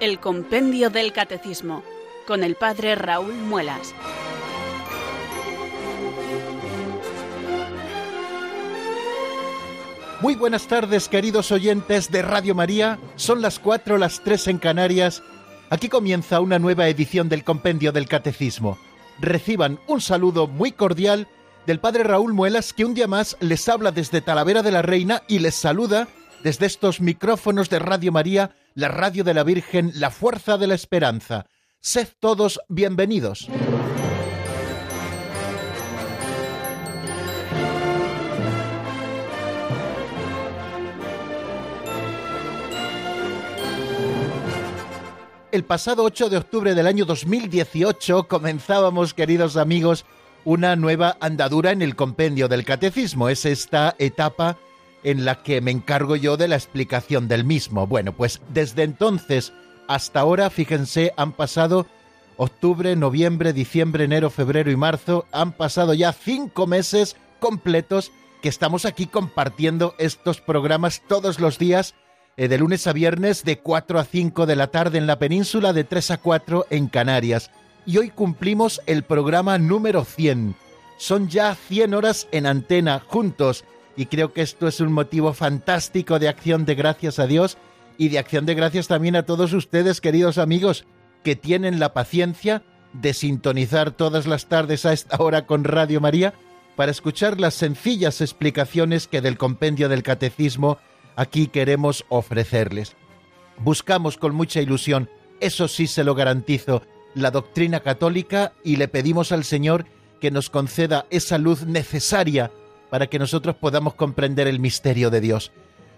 El Compendio del Catecismo, con el Padre Raúl Muelas. Muy buenas tardes, queridos oyentes de Radio María. Son las cuatro, las tres en Canarias. Aquí comienza una nueva edición del Compendio del Catecismo. Reciban un saludo muy cordial del Padre Raúl Muelas, que un día más les habla desde Talavera de la Reina y les saluda desde estos micrófonos de Radio María, la radio de la Virgen, la fuerza de la esperanza. Sed todos bienvenidos. El pasado 8 de octubre del año 2018 comenzábamos, queridos amigos, una nueva andadura en el compendio del catecismo. Es esta etapa en la que me encargo yo de la explicación del mismo. Bueno, pues desde entonces hasta ahora, fíjense, han pasado octubre, noviembre, diciembre, enero, febrero y marzo. Han pasado ya cinco meses completos que estamos aquí compartiendo estos programas todos los días, eh, de lunes a viernes, de 4 a 5 de la tarde en la península, de 3 a 4 en Canarias. Y hoy cumplimos el programa número 100. Son ya 100 horas en antena juntos y creo que esto es un motivo fantástico de acción de gracias a Dios y de acción de gracias también a todos ustedes, queridos amigos, que tienen la paciencia de sintonizar todas las tardes a esta hora con Radio María para escuchar las sencillas explicaciones que del compendio del catecismo aquí queremos ofrecerles. Buscamos con mucha ilusión, eso sí se lo garantizo, la doctrina católica y le pedimos al Señor que nos conceda esa luz necesaria para que nosotros podamos comprender el misterio de Dios.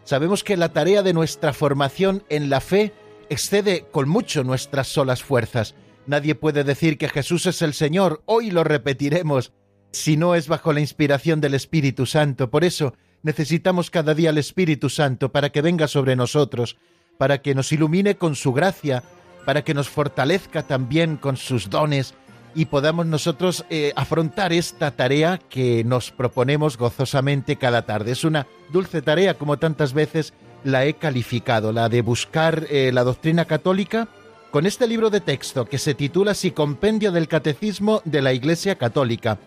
Sabemos que la tarea de nuestra formación en la fe excede con mucho nuestras solas fuerzas. Nadie puede decir que Jesús es el Señor, hoy lo repetiremos, si no es bajo la inspiración del Espíritu Santo. Por eso necesitamos cada día al Espíritu Santo para que venga sobre nosotros, para que nos ilumine con su gracia, para que nos fortalezca también con sus dones, y podamos nosotros eh, afrontar esta tarea que nos proponemos gozosamente cada tarde. Es una dulce tarea como tantas veces la he calificado, la de buscar eh, la doctrina católica con este libro de texto que se titula Si Compendio del Catecismo de la Iglesia Católica.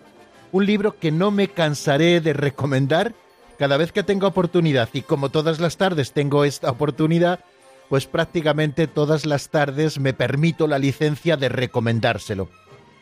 Un libro que no me cansaré de recomendar cada vez que tengo oportunidad y como todas las tardes tengo esta oportunidad, pues prácticamente todas las tardes me permito la licencia de recomendárselo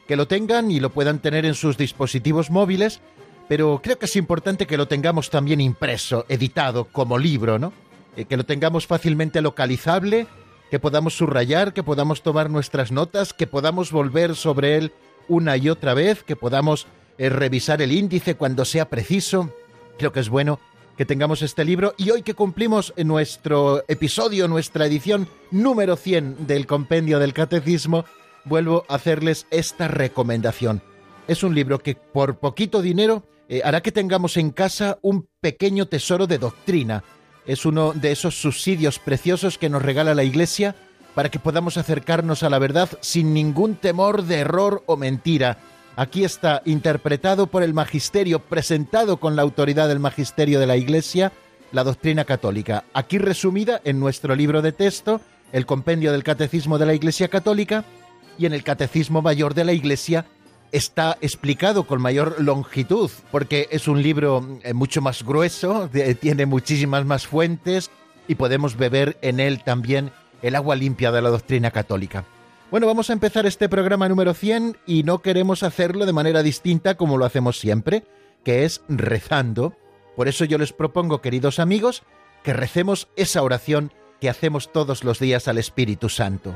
que lo tengan y lo puedan tener en sus dispositivos móviles, pero creo que es importante que lo tengamos también impreso, editado como libro, ¿no? Eh, que lo tengamos fácilmente localizable, que podamos subrayar, que podamos tomar nuestras notas, que podamos volver sobre él una y otra vez, que podamos eh, revisar el índice cuando sea preciso. Creo que es bueno que tengamos este libro y hoy que cumplimos nuestro episodio, nuestra edición número 100 del Compendio del Catecismo, vuelvo a hacerles esta recomendación. Es un libro que por poquito dinero eh, hará que tengamos en casa un pequeño tesoro de doctrina. Es uno de esos subsidios preciosos que nos regala la Iglesia para que podamos acercarnos a la verdad sin ningún temor de error o mentira. Aquí está interpretado por el magisterio, presentado con la autoridad del magisterio de la Iglesia, la doctrina católica. Aquí resumida en nuestro libro de texto, el compendio del Catecismo de la Iglesia Católica, y en el Catecismo Mayor de la Iglesia está explicado con mayor longitud, porque es un libro eh, mucho más grueso, tiene muchísimas más fuentes y podemos beber en él también el agua limpia de la doctrina católica. Bueno, vamos a empezar este programa número 100 y no queremos hacerlo de manera distinta como lo hacemos siempre, que es rezando. Por eso yo les propongo, queridos amigos, que recemos esa oración que hacemos todos los días al Espíritu Santo.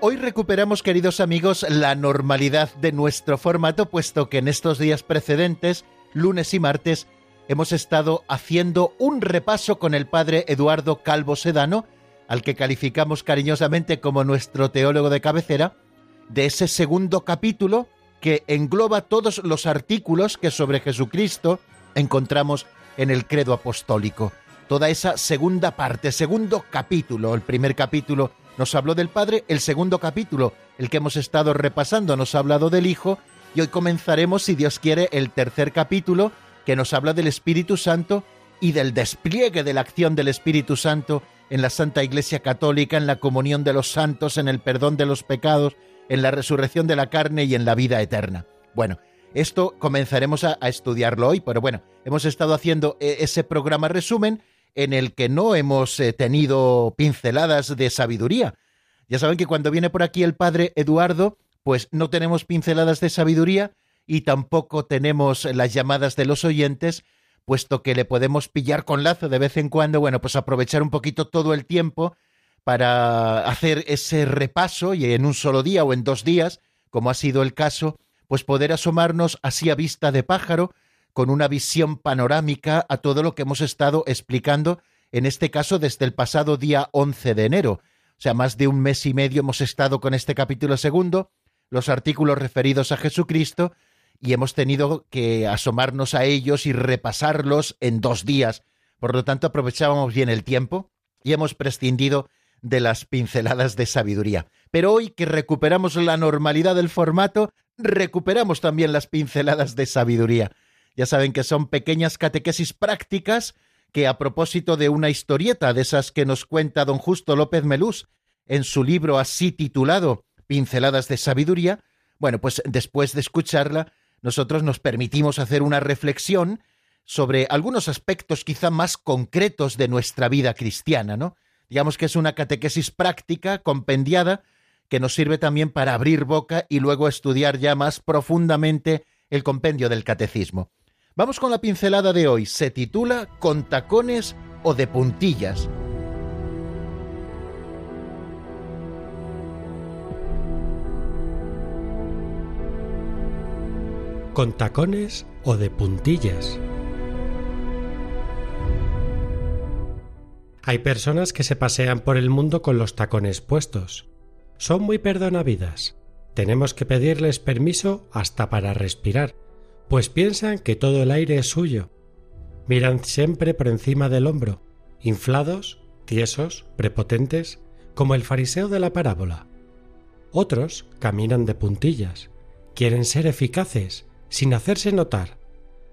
Hoy recuperamos, queridos amigos, la normalidad de nuestro formato, puesto que en estos días precedentes, lunes y martes, hemos estado haciendo un repaso con el padre Eduardo Calvo Sedano, al que calificamos cariñosamente como nuestro teólogo de cabecera, de ese segundo capítulo que engloba todos los artículos que sobre Jesucristo encontramos en el credo apostólico. Toda esa segunda parte, segundo capítulo. El primer capítulo nos habló del Padre, el segundo capítulo, el que hemos estado repasando, nos ha hablado del Hijo, y hoy comenzaremos, si Dios quiere, el tercer capítulo, que nos habla del Espíritu Santo y del despliegue de la acción del Espíritu Santo en la Santa Iglesia Católica, en la comunión de los santos, en el perdón de los pecados, en la resurrección de la carne y en la vida eterna. Bueno, esto comenzaremos a, estudiarlo hoy, pero bueno, hemos estado haciendo eh, ese programa resumen en el que no hemos eh, tenido pinceladas de sabiduría. Ya saben que cuando viene por aquí el padre Eduardo, pues no tenemos pinceladas de sabiduría y tampoco tenemos las llamadas de los oyentes, puesto que le podemos pillar con lazo de vez en cuando, bueno, pues aprovechar un poquito todo el tiempo para hacer ese repaso y en un solo día o en dos días, como ha sido el caso, pues poder asomarnos así a vista de pájaro, con una visión panorámica a todo lo que hemos estado explicando, en este caso desde el pasado día 11 de enero. O sea, más de un mes y medio hemos estado con este capítulo segundo, los artículos referidos a Jesucristo, y hemos tenido que asomarnos a ellos y repasarlos en dos días. Por lo tanto, aprovechábamos bien el tiempo y hemos prescindido de las pinceladas de sabiduría. Pero hoy que recuperamos la normalidad del formato, recuperamos también las pinceladas de sabiduría. Ya saben que son pequeñas catequesis prácticas que a propósito de una historieta de esas que nos cuenta don Justo López Melús en su libro así titulado Pinceladas de Sabiduría, bueno, pues después de escucharla, nosotros nos permitimos hacer una reflexión sobre algunos aspectos quizá más concretos de nuestra vida cristiana, ¿no? Digamos que es una catequesis práctica, compendiada, que nos sirve también para abrir boca y luego estudiar ya más profundamente el compendio del catecismo. Vamos con la pincelada de hoy. Se titula Con tacones o de puntillas. ¿Con tacones o de puntillas? Hay personas que se pasean por el mundo con los tacones puestos. Son muy perdonavidas. Tenemos que pedirles permiso hasta para respirar, pues piensan que todo el aire es suyo. Miran siempre por encima del hombro, inflados, tiesos, prepotentes, como el fariseo de la parábola. Otros caminan de puntillas, quieren ser eficaces, sin hacerse notar,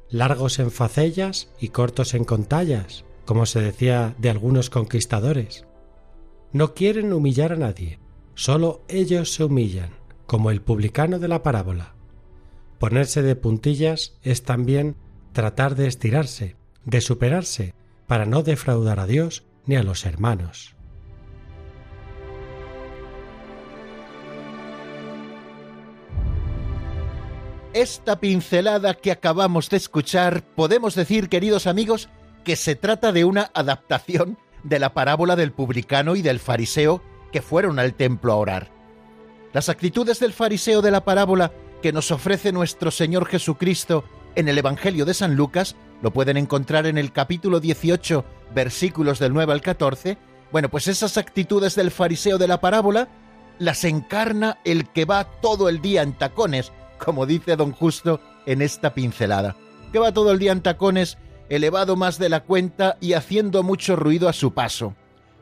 largos en facellas y cortos en contallas, como se decía de algunos conquistadores. No quieren humillar a nadie, solo ellos se humillan, como el publicano de la parábola. Ponerse de puntillas es también tratar de estirarse, de superarse, para no defraudar a Dios ni a los hermanos. Esta pincelada que acabamos de escuchar, podemos decir, queridos amigos, que se trata de una adaptación de la parábola del publicano y del fariseo que fueron al templo a orar. Las actitudes del fariseo de la parábola que nos ofrece nuestro Señor Jesucristo en el Evangelio de San Lucas lo pueden encontrar en el capítulo 18, versículos del 9 al 14. Bueno, pues esas actitudes del fariseo de la parábola las encarna el que va todo el día en tacones, como dice don Justo en esta pincelada, que va todo el día en tacones elevado más de la cuenta y haciendo mucho ruido a su paso.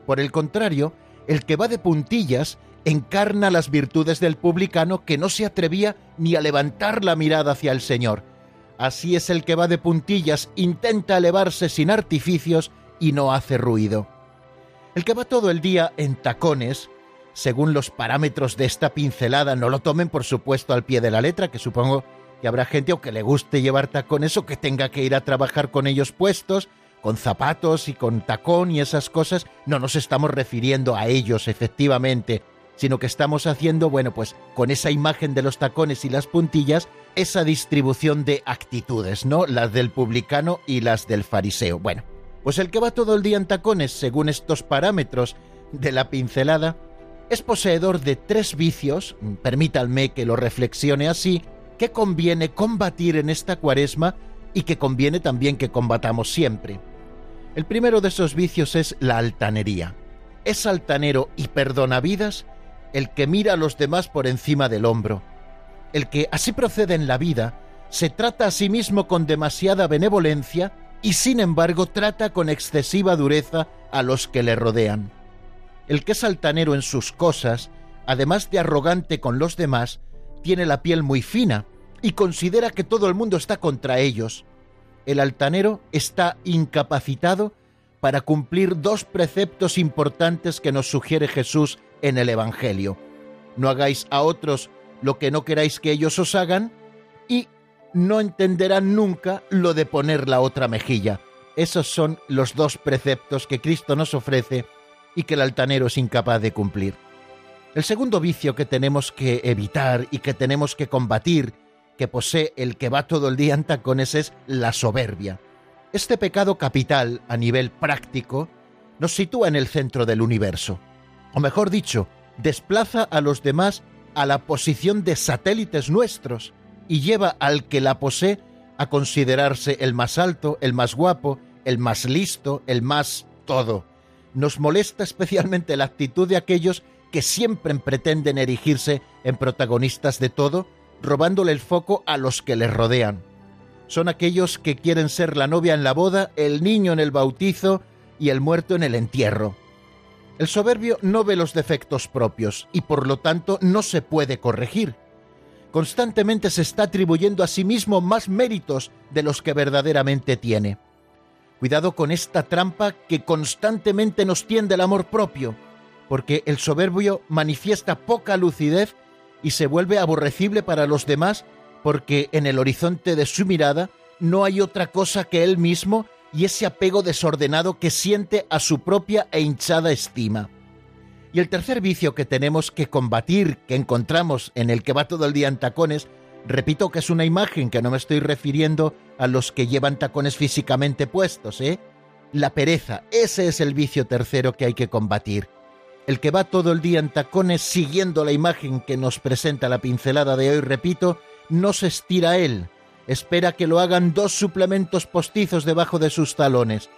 Por el contrario, el que va de puntillas encarna las virtudes del publicano que no se atrevía ni a levantar la mirada hacia el Señor. Así es el que va de puntillas, intenta elevarse sin artificios y no hace ruido. El que va todo el día en tacones, según los parámetros de esta pincelada, no lo tomen por supuesto al pie de la letra, que supongo y habrá gente o que le guste llevar tacones o que tenga que ir a trabajar con ellos puestos, con zapatos y con tacón y esas cosas. No nos estamos refiriendo a ellos efectivamente, sino que estamos haciendo, bueno, pues con esa imagen de los tacones y las puntillas, esa distribución de actitudes, ¿no? Las del publicano y las del fariseo. Bueno, pues el que va todo el día en tacones, según estos parámetros de la pincelada, es poseedor de tres vicios, permítanme que lo reflexione así, que conviene combatir en esta cuaresma y que conviene también que combatamos siempre. El primero de esos vicios es la altanería. Es altanero y perdona vidas el que mira a los demás por encima del hombro, el que así procede en la vida, se trata a sí mismo con demasiada benevolencia y sin embargo trata con excesiva dureza a los que le rodean. El que es altanero en sus cosas, además de arrogante con los demás, tiene la piel muy fina y considera que todo el mundo está contra ellos. El altanero está incapacitado para cumplir dos preceptos importantes que nos sugiere Jesús en el Evangelio. No hagáis a otros lo que no queráis que ellos os hagan y no entenderán nunca lo de poner la otra mejilla. Esos son los dos preceptos que Cristo nos ofrece y que el altanero es incapaz de cumplir. El segundo vicio que tenemos que evitar y que tenemos que combatir, que posee el que va todo el día en tacones, es la soberbia. Este pecado capital a nivel práctico nos sitúa en el centro del universo, o mejor dicho, desplaza a los demás a la posición de satélites nuestros y lleva al que la posee a considerarse el más alto, el más guapo, el más listo, el más todo. Nos molesta especialmente la actitud de aquellos que siempre pretenden erigirse en protagonistas de todo, robándole el foco a los que les rodean. Son aquellos que quieren ser la novia en la boda, el niño en el bautizo y el muerto en el entierro. El soberbio no ve los defectos propios y por lo tanto no se puede corregir. Constantemente se está atribuyendo a sí mismo más méritos de los que verdaderamente tiene. Cuidado con esta trampa que constantemente nos tiende el amor propio, porque el soberbio manifiesta poca lucidez y se vuelve aborrecible para los demás porque en el horizonte de su mirada no hay otra cosa que él mismo y ese apego desordenado que siente a su propia e hinchada estima. Y el tercer vicio que tenemos que combatir, que encontramos en el que va todo el día en tacones, repito que es una imagen que no me estoy refiriendo a los que llevan tacones físicamente puestos, ¿eh? La pereza, ese es el vicio tercero que hay que combatir. El que va todo el día en tacones siguiendo la imagen que nos presenta la pincelada de hoy, repito, no se estira él, espera que lo hagan dos suplementos postizos debajo de sus talones.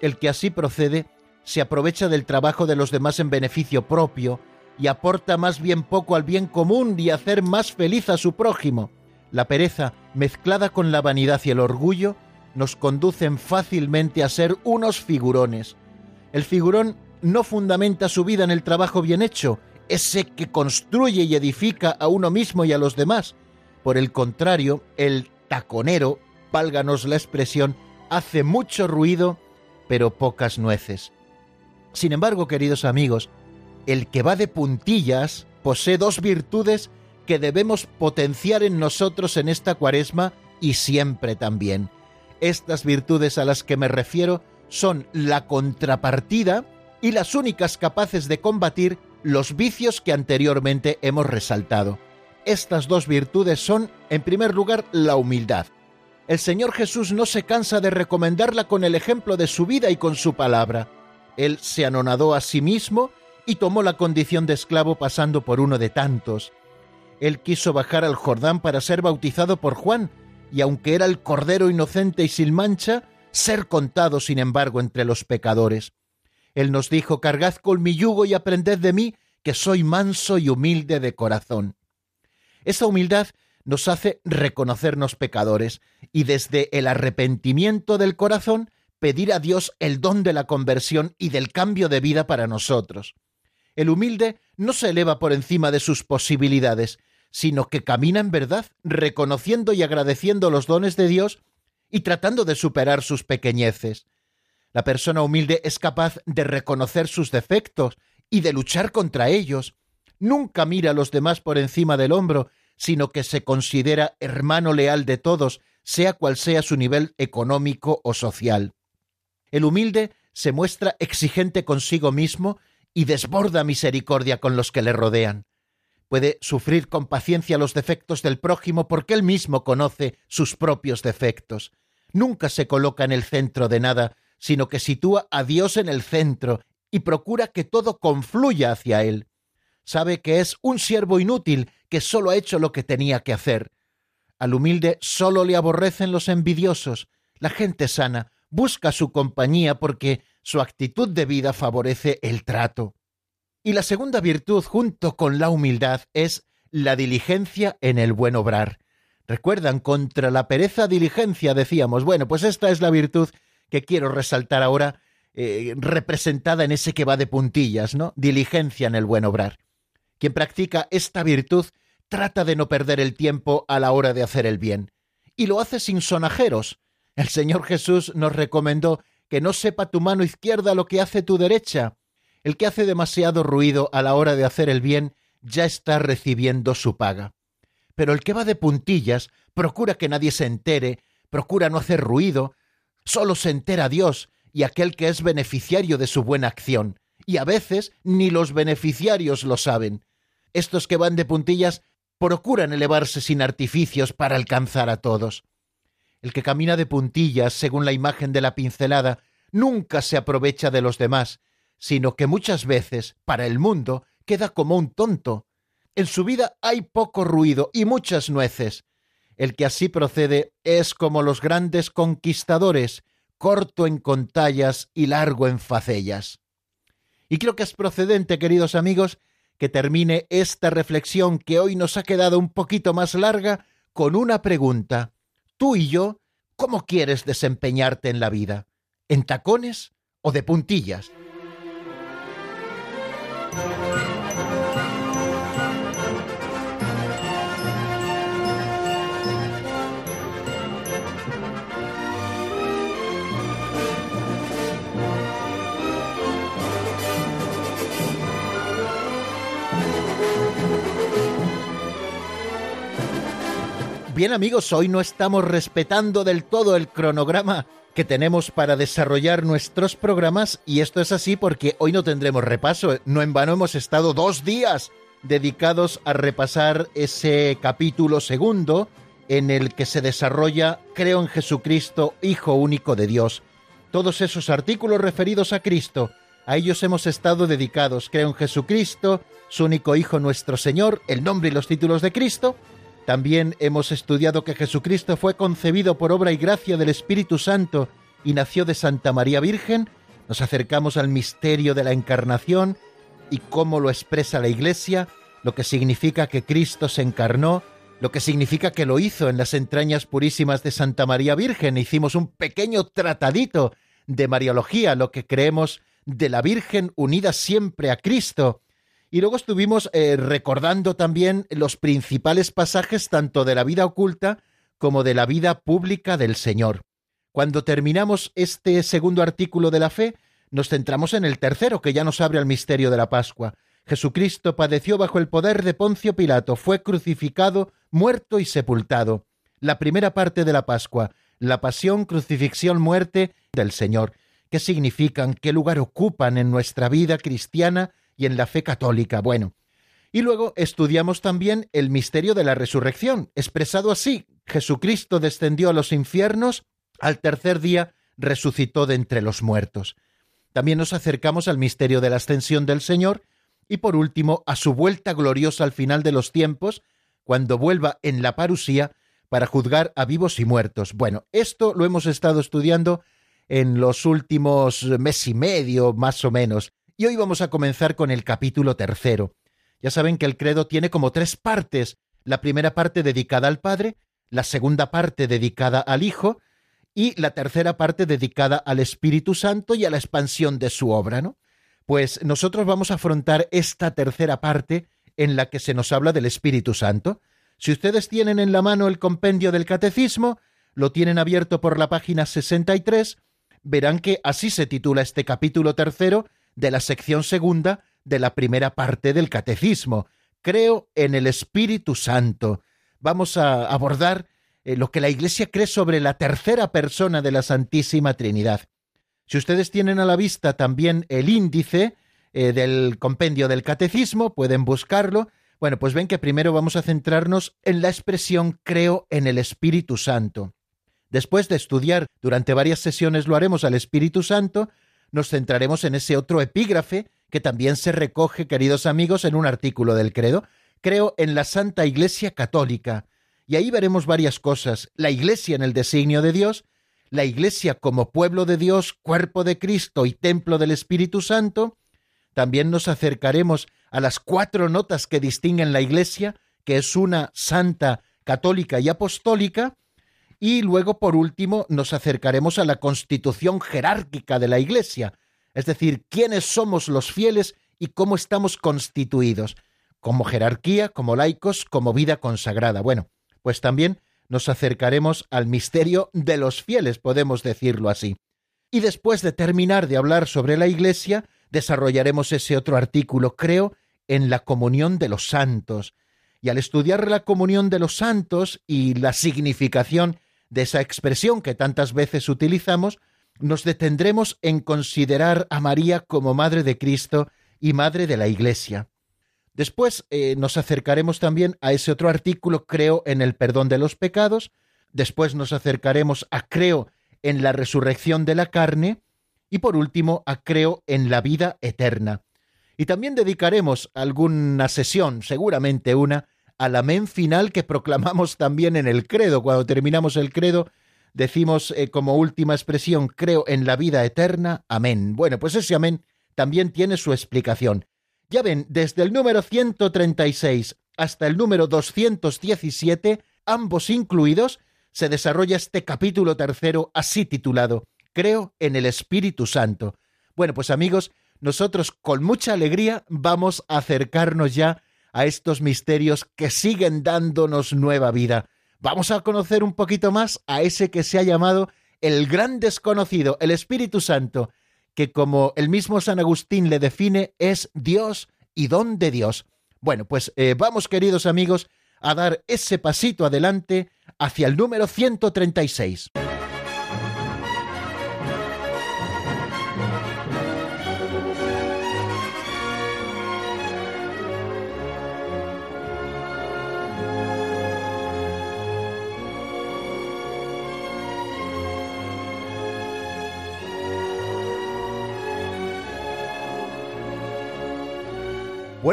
El que así procede se aprovecha del trabajo de los demás en beneficio propio y aporta más bien poco al bien común y hacer más feliz a su prójimo. La pereza, mezclada con la vanidad y el orgullo, nos conducen fácilmente a ser unos figurones. El figurón no fundamenta su vida en el trabajo bien hecho, ese que construye y edifica a uno mismo y a los demás. Por el contrario, el taconero, válganos la expresión, hace mucho ruido, pero pocas nueces. Sin embargo, queridos amigos, el que va de puntillas posee dos virtudes que debemos potenciar en nosotros en esta cuaresma y siempre también. Estas virtudes a las que me refiero son la contrapartida y las únicas capaces de combatir los vicios que anteriormente hemos resaltado. Estas dos virtudes son, en primer lugar, la humildad. El Señor Jesús no se cansa de recomendarla con el ejemplo de su vida y con su palabra. Él se anonadó a sí mismo y tomó la condición de esclavo pasando por uno de tantos. Él quiso bajar al Jordán para ser bautizado por Juan, y aunque era el Cordero inocente y sin mancha, ser contado, sin embargo, entre los pecadores. Él nos dijo, Cargad con mi yugo y aprended de mí, que soy manso y humilde de corazón. Esa humildad nos hace reconocernos pecadores y desde el arrepentimiento del corazón pedir a Dios el don de la conversión y del cambio de vida para nosotros. El humilde no se eleva por encima de sus posibilidades, sino que camina en verdad, reconociendo y agradeciendo los dones de Dios y tratando de superar sus pequeñeces. La persona humilde es capaz de reconocer sus defectos y de luchar contra ellos, nunca mira a los demás por encima del hombro, sino que se considera hermano leal de todos, sea cual sea su nivel económico o social. El humilde se muestra exigente consigo mismo y desborda misericordia con los que le rodean. Puede sufrir con paciencia los defectos del prójimo porque él mismo conoce sus propios defectos. Nunca se coloca en el centro de nada, sino que sitúa a Dios en el centro y procura que todo confluya hacia él sabe que es un siervo inútil, que solo ha hecho lo que tenía que hacer. Al humilde solo le aborrecen los envidiosos. La gente sana busca su compañía porque su actitud de vida favorece el trato. Y la segunda virtud, junto con la humildad, es la diligencia en el buen obrar. Recuerdan, contra la pereza diligencia decíamos, bueno, pues esta es la virtud que quiero resaltar ahora, eh, representada en ese que va de puntillas, ¿no? Diligencia en el buen obrar. Quien practica esta virtud trata de no perder el tiempo a la hora de hacer el bien. Y lo hace sin sonajeros. El Señor Jesús nos recomendó que no sepa tu mano izquierda lo que hace tu derecha. El que hace demasiado ruido a la hora de hacer el bien ya está recibiendo su paga. Pero el que va de puntillas procura que nadie se entere, procura no hacer ruido, solo se entera Dios y aquel que es beneficiario de su buena acción, y a veces ni los beneficiarios lo saben. Estos que van de puntillas procuran elevarse sin artificios para alcanzar a todos. El que camina de puntillas, según la imagen de la pincelada, nunca se aprovecha de los demás, sino que muchas veces, para el mundo, queda como un tonto. En su vida hay poco ruido y muchas nueces. El que así procede es como los grandes conquistadores, corto en contallas y largo en facellas. Y creo que es procedente, queridos amigos, que termine esta reflexión que hoy nos ha quedado un poquito más larga con una pregunta. Tú y yo, ¿cómo quieres desempeñarte en la vida? ¿En tacones o de puntillas? Bien amigos, hoy no estamos respetando del todo el cronograma que tenemos para desarrollar nuestros programas y esto es así porque hoy no tendremos repaso. No en vano hemos estado dos días dedicados a repasar ese capítulo segundo en el que se desarrolla Creo en Jesucristo, Hijo único de Dios. Todos esos artículos referidos a Cristo, a ellos hemos estado dedicados. Creo en Jesucristo, su único Hijo nuestro Señor, el nombre y los títulos de Cristo, también hemos estudiado que Jesucristo fue concebido por obra y gracia del Espíritu Santo y nació de Santa María Virgen. Nos acercamos al misterio de la encarnación y cómo lo expresa la Iglesia, lo que significa que Cristo se encarnó, lo que significa que lo hizo en las entrañas purísimas de Santa María Virgen. Hicimos un pequeño tratadito de Mariología, lo que creemos de la Virgen unida siempre a Cristo y luego estuvimos eh, recordando también los principales pasajes tanto de la vida oculta como de la vida pública del Señor. Cuando terminamos este segundo artículo de la fe, nos centramos en el tercero, que ya nos abre al misterio de la Pascua. Jesucristo padeció bajo el poder de Poncio Pilato, fue crucificado, muerto y sepultado. La primera parte de la Pascua, la pasión, crucifixión, muerte del Señor. ¿Qué significan? ¿Qué lugar ocupan en nuestra vida cristiana y en la fe católica. Bueno, y luego estudiamos también el misterio de la resurrección, expresado así, Jesucristo descendió a los infiernos, al tercer día resucitó de entre los muertos. También nos acercamos al misterio de la ascensión del Señor y por último a su vuelta gloriosa al final de los tiempos, cuando vuelva en la parusía para juzgar a vivos y muertos. Bueno, esto lo hemos estado estudiando en los últimos mes y medio, más o menos. Y hoy vamos a comenzar con el capítulo tercero. Ya saben que el credo tiene como tres partes. La primera parte dedicada al Padre, la segunda parte dedicada al Hijo y la tercera parte dedicada al Espíritu Santo y a la expansión de su obra, ¿no? Pues nosotros vamos a afrontar esta tercera parte en la que se nos habla del Espíritu Santo. Si ustedes tienen en la mano el compendio del Catecismo, lo tienen abierto por la página 63, verán que así se titula este capítulo tercero de la sección segunda de la primera parte del Catecismo. Creo en el Espíritu Santo. Vamos a abordar eh, lo que la Iglesia cree sobre la tercera persona de la Santísima Trinidad. Si ustedes tienen a la vista también el índice eh, del compendio del Catecismo, pueden buscarlo. Bueno, pues ven que primero vamos a centrarnos en la expresión creo en el Espíritu Santo. Después de estudiar durante varias sesiones lo haremos al Espíritu Santo, nos centraremos en ese otro epígrafe que también se recoge, queridos amigos, en un artículo del credo. Creo en la Santa Iglesia Católica. Y ahí veremos varias cosas. La Iglesia en el designio de Dios, la Iglesia como pueblo de Dios, cuerpo de Cristo y templo del Espíritu Santo. También nos acercaremos a las cuatro notas que distinguen la Iglesia, que es una santa, católica y apostólica, y luego, por último, nos acercaremos a la constitución jerárquica de la Iglesia, es decir, quiénes somos los fieles y cómo estamos constituidos, como jerarquía, como laicos, como vida consagrada. Bueno, pues también nos acercaremos al misterio de los fieles, podemos decirlo así. Y después de terminar de hablar sobre la Iglesia, desarrollaremos ese otro artículo, creo, en la comunión de los santos. Y al estudiar la comunión de los santos y la significación de esa expresión que tantas veces utilizamos, nos detendremos en considerar a María como Madre de Cristo y Madre de la Iglesia. Después eh, nos acercaremos también a ese otro artículo, creo en el perdón de los pecados. Después nos acercaremos a creo en la resurrección de la carne. Y por último, a creo en la vida eterna. Y también dedicaremos alguna sesión, seguramente una, al amén final que proclamamos también en el credo. Cuando terminamos el credo, decimos eh, como última expresión, creo en la vida eterna, amén. Bueno, pues ese amén también tiene su explicación. Ya ven, desde el número 136 hasta el número 217, ambos incluidos, se desarrolla este capítulo tercero así titulado, Creo en el Espíritu Santo. Bueno, pues amigos, nosotros con mucha alegría vamos a acercarnos ya a estos misterios que siguen dándonos nueva vida. Vamos a conocer un poquito más a ese que se ha llamado el gran desconocido, el Espíritu Santo, que como el mismo San Agustín le define, es Dios y don de Dios. Bueno, pues eh, vamos, queridos amigos, a dar ese pasito adelante hacia el número 136.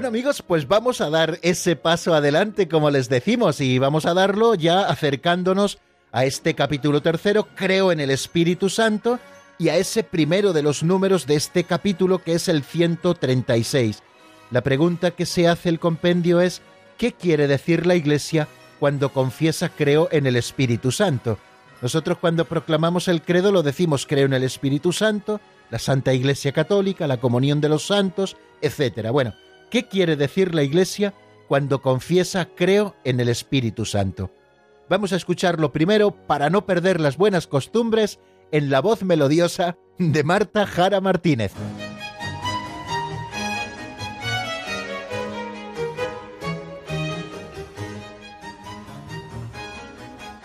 Bueno amigos, pues vamos a dar ese paso adelante como les decimos y vamos a darlo ya acercándonos a este capítulo tercero, creo en el Espíritu Santo, y a ese primero de los números de este capítulo que es el 136. La pregunta que se hace el compendio es, ¿qué quiere decir la Iglesia cuando confiesa creo en el Espíritu Santo? Nosotros cuando proclamamos el credo lo decimos creo en el Espíritu Santo, la Santa Iglesia Católica, la comunión de los santos, etc. Bueno, ¿Qué quiere decir la Iglesia cuando confiesa creo en el Espíritu Santo? Vamos a escucharlo primero para no perder las buenas costumbres en la voz melodiosa de Marta Jara Martínez.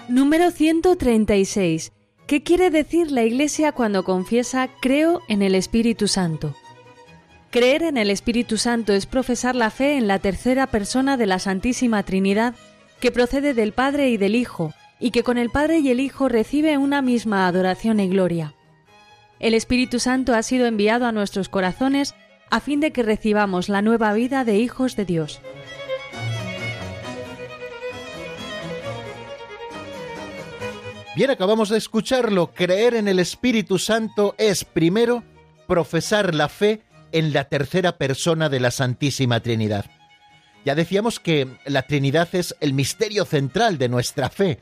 Número 136. ¿Qué quiere decir la Iglesia cuando confiesa creo en el Espíritu Santo? Creer en el Espíritu Santo es profesar la fe en la tercera persona de la Santísima Trinidad, que procede del Padre y del Hijo, y que con el Padre y el Hijo recibe una misma adoración y gloria. El Espíritu Santo ha sido enviado a nuestros corazones a fin de que recibamos la nueva vida de hijos de Dios. Bien, acabamos de escucharlo. Creer en el Espíritu Santo es, primero, profesar la fe en la tercera persona de la Santísima Trinidad. Ya decíamos que la Trinidad es el misterio central de nuestra fe,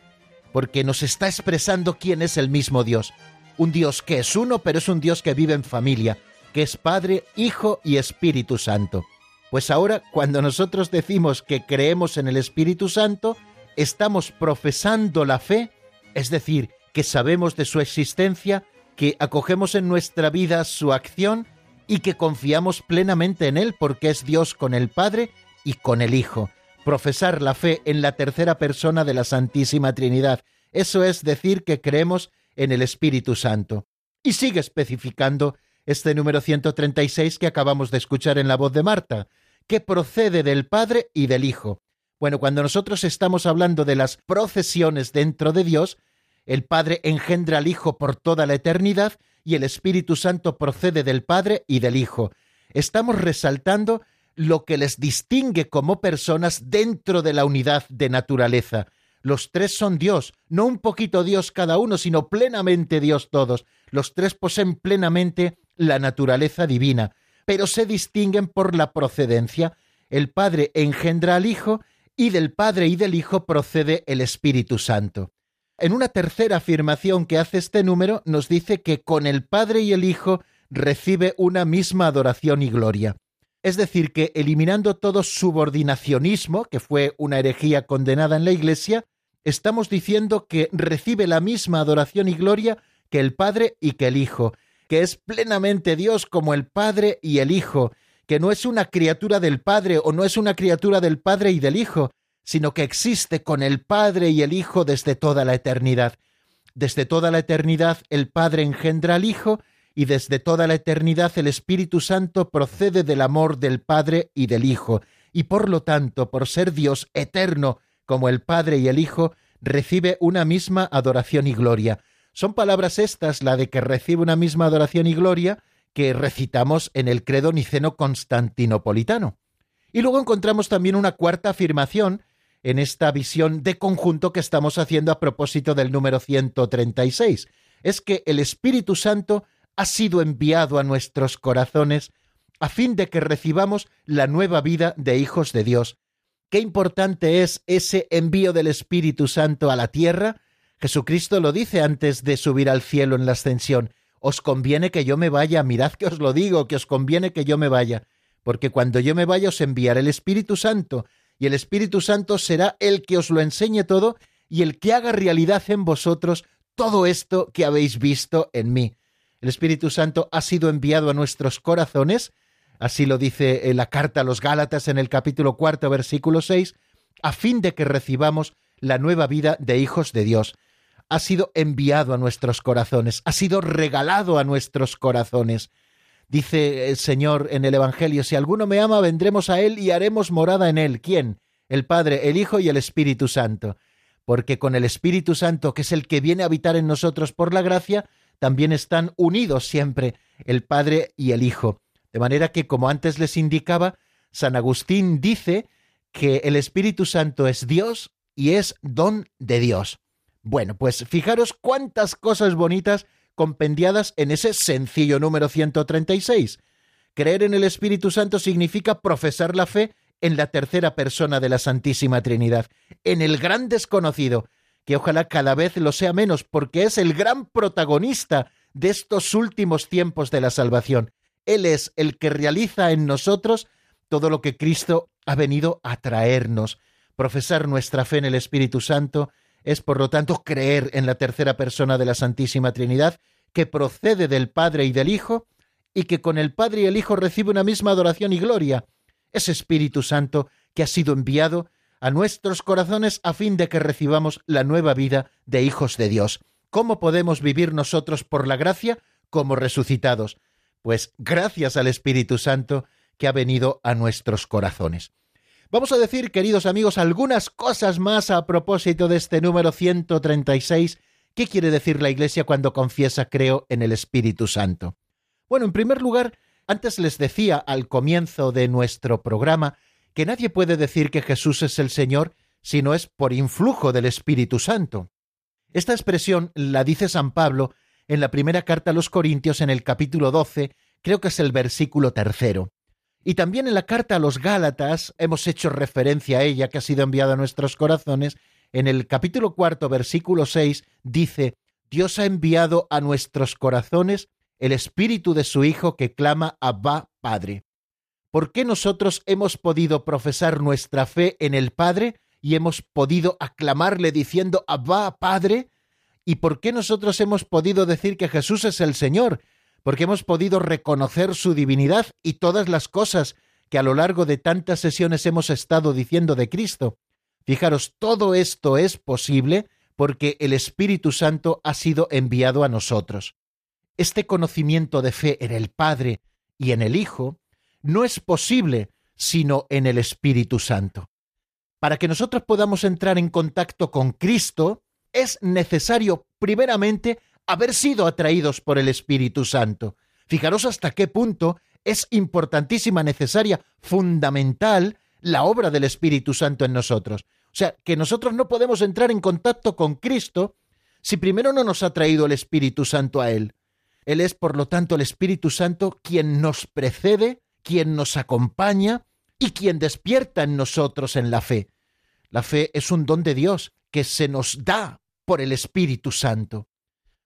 porque nos está expresando quién es el mismo Dios. Un Dios que es uno, pero es un Dios que vive en familia, que es Padre, Hijo y Espíritu Santo. Pues ahora, cuando nosotros decimos que creemos en el Espíritu Santo, estamos profesando la fe, es decir, que sabemos de su existencia, que acogemos en nuestra vida su acción y que confiamos plenamente en Él porque es Dios con el Padre y con el Hijo. Profesar la fe en la tercera persona de la Santísima Trinidad. Eso es decir que creemos en el Espíritu Santo. Y sigue especificando este número 136 que acabamos de escuchar en la voz de Marta, que procede del Padre y del Hijo. Bueno, cuando nosotros estamos hablando de las procesiones dentro de Dios, el Padre engendra al Hijo por toda la eternidad y el Espíritu Santo procede del Padre y del Hijo. estamos resaltando lo que les distingue como personas dentro de la unidad de naturaleza. Los tres son Dios, no un poquito Dios cada uno, sino plenamente Dios todos. Los tres poseen plenamente la naturaleza divina, pero se distinguen por la procedencia. El Padre engendra al Hijo y del Padre y del Hijo procede el Espíritu Santo. En una tercera afirmación que hace este número nos dice que con el Padre y el Hijo recibe una misma adoración y gloria. Es decir, que eliminando todo subordinacionismo, que fue una herejía condenada en la Iglesia, estamos diciendo que recibe la misma adoración y gloria que el Padre y que el Hijo, que es plenamente Dios como el Padre y el Hijo, que no es una criatura del Padre o no es una criatura del Padre y del Hijo, sino que existe con el Padre y el Hijo desde toda la eternidad. Desde toda la eternidad el Padre engendra al Hijo y desde toda la eternidad el Espíritu Santo procede del amor del Padre y del Hijo, y por lo tanto, por ser Dios eterno como el Padre y el Hijo, recibe una misma adoración y gloria. Son palabras estas, la de que recibe una misma adoración y gloria, que recitamos en el credo niceno constantinopolitano. Y luego encontramos también una cuarta afirmación en esta visión de conjunto que estamos haciendo a propósito del número 136. Es que el Espíritu Santo ha sido enviado a nuestros corazones a fin de que recibamos la nueva vida de hijos de Dios. Qué importante es ese envío del Espíritu Santo a la tierra. Jesucristo lo dice antes de subir al cielo en la ascensión. Os conviene que yo me vaya, mirad que os lo digo, que os conviene que yo me vaya, porque cuando yo me vaya os enviaré el Espíritu Santo, y el Espíritu Santo será el que os lo enseñe todo y el que haga realidad en vosotros todo esto que habéis visto en mí. El Espíritu Santo ha sido enviado a nuestros corazones, así lo dice en la carta a los Gálatas en el capítulo cuarto, versículo seis, a fin de que recibamos la nueva vida de hijos de Dios. Ha sido enviado a nuestros corazones, ha sido regalado a nuestros corazones. Dice el Señor en el Evangelio, si alguno me ama, vendremos a Él y haremos morada en Él. ¿Quién? El Padre, el Hijo y el Espíritu Santo. Porque con el Espíritu Santo, que es el que viene a habitar en nosotros por la gracia, también están unidos siempre el Padre y el Hijo. De manera que, como antes les indicaba, San Agustín dice que el Espíritu Santo es Dios y es don de Dios. Bueno, pues fijaros cuántas cosas bonitas compendiadas en ese sencillo número 136. Creer en el Espíritu Santo significa profesar la fe en la tercera persona de la Santísima Trinidad, en el gran desconocido, que ojalá cada vez lo sea menos, porque es el gran protagonista de estos últimos tiempos de la salvación. Él es el que realiza en nosotros todo lo que Cristo ha venido a traernos. Profesar nuestra fe en el Espíritu Santo es, por lo tanto, creer en la tercera persona de la Santísima Trinidad, que procede del Padre y del Hijo, y que con el Padre y el Hijo recibe una misma adoración y gloria. Ese Espíritu Santo que ha sido enviado a nuestros corazones a fin de que recibamos la nueva vida de hijos de Dios. ¿Cómo podemos vivir nosotros por la gracia como resucitados? Pues gracias al Espíritu Santo que ha venido a nuestros corazones. Vamos a decir, queridos amigos, algunas cosas más a propósito de este número 136. ¿Qué quiere decir la Iglesia cuando confiesa creo en el Espíritu Santo? Bueno, en primer lugar, antes les decía al comienzo de nuestro programa que nadie puede decir que Jesús es el Señor si no es por influjo del Espíritu Santo. Esta expresión la dice San Pablo en la primera carta a los Corintios en el capítulo 12, creo que es el versículo tercero. Y también en la carta a los Gálatas hemos hecho referencia a ella, que ha sido enviada a nuestros corazones. En el capítulo cuarto, versículo seis, dice, Dios ha enviado a nuestros corazones el espíritu de su Hijo que clama Abba Padre. ¿Por qué nosotros hemos podido profesar nuestra fe en el Padre y hemos podido aclamarle diciendo Abba Padre? ¿Y por qué nosotros hemos podido decir que Jesús es el Señor porque hemos podido reconocer su divinidad y todas las cosas que a lo largo de tantas sesiones hemos estado diciendo de Cristo. Fijaros, todo esto es posible porque el Espíritu Santo ha sido enviado a nosotros. Este conocimiento de fe en el Padre y en el Hijo no es posible sino en el Espíritu Santo. Para que nosotros podamos entrar en contacto con Cristo, es necesario primeramente haber sido atraídos por el Espíritu Santo. Fijaros hasta qué punto es importantísima, necesaria, fundamental la obra del Espíritu Santo en nosotros. O sea, que nosotros no podemos entrar en contacto con Cristo si primero no nos ha traído el Espíritu Santo a Él. Él es, por lo tanto, el Espíritu Santo quien nos precede, quien nos acompaña y quien despierta en nosotros en la fe. La fe es un don de Dios que se nos da por el Espíritu Santo.